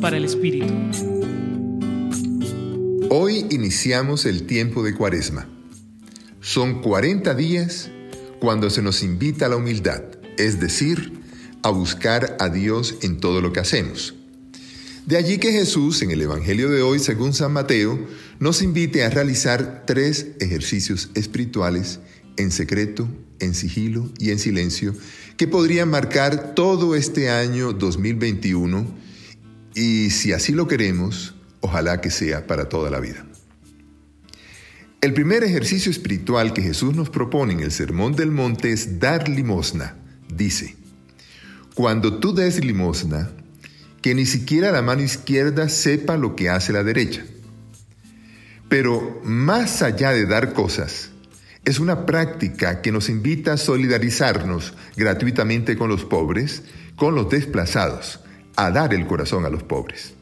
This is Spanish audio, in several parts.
Para el Espíritu. Hoy iniciamos el tiempo de Cuaresma. Son 40 días cuando se nos invita a la humildad, es decir, a buscar a Dios en todo lo que hacemos. De allí que Jesús, en el Evangelio de hoy, según San Mateo, nos invite a realizar tres ejercicios espirituales en secreto, en sigilo y en silencio, que podrían marcar todo este año 2021 y si así lo queremos, ojalá que sea para toda la vida. El primer ejercicio espiritual que Jesús nos propone en el Sermón del Monte es dar limosna. Dice, cuando tú des limosna, que ni siquiera la mano izquierda sepa lo que hace la derecha. Pero más allá de dar cosas, es una práctica que nos invita a solidarizarnos gratuitamente con los pobres, con los desplazados, a dar el corazón a los pobres.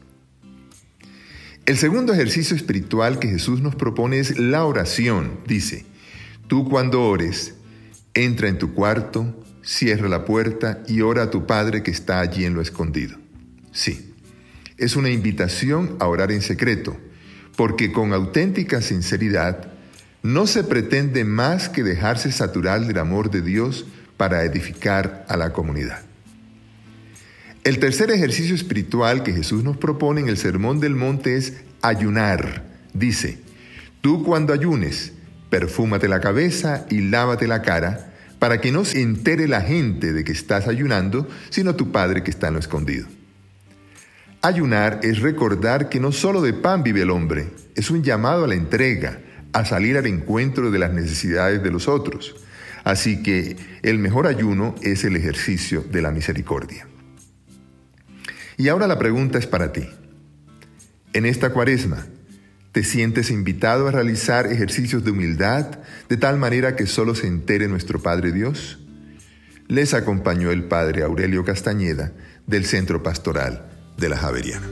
El segundo ejercicio espiritual que Jesús nos propone es la oración. Dice, tú cuando ores, entra en tu cuarto, cierra la puerta y ora a tu Padre que está allí en lo escondido. Sí, es una invitación a orar en secreto, porque con auténtica sinceridad no se pretende más que dejarse saturar del amor de Dios para edificar a la comunidad. El tercer ejercicio espiritual que Jesús nos propone en el Sermón del Monte es ayunar. Dice, tú cuando ayunes, perfúmate la cabeza y lávate la cara, para que no se entere la gente de que estás ayunando, sino tu Padre que está en lo escondido. Ayunar es recordar que no solo de pan vive el hombre, es un llamado a la entrega, a salir al encuentro de las necesidades de los otros. Así que el mejor ayuno es el ejercicio de la misericordia. Y ahora la pregunta es para ti. En esta cuaresma, ¿te sientes invitado a realizar ejercicios de humildad de tal manera que solo se entere nuestro Padre Dios? Les acompañó el Padre Aurelio Castañeda del Centro Pastoral de la Javeriana.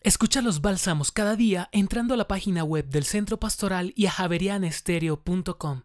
Escucha los bálsamos cada día entrando a la página web del Centro Pastoral y a javerianestereo.com.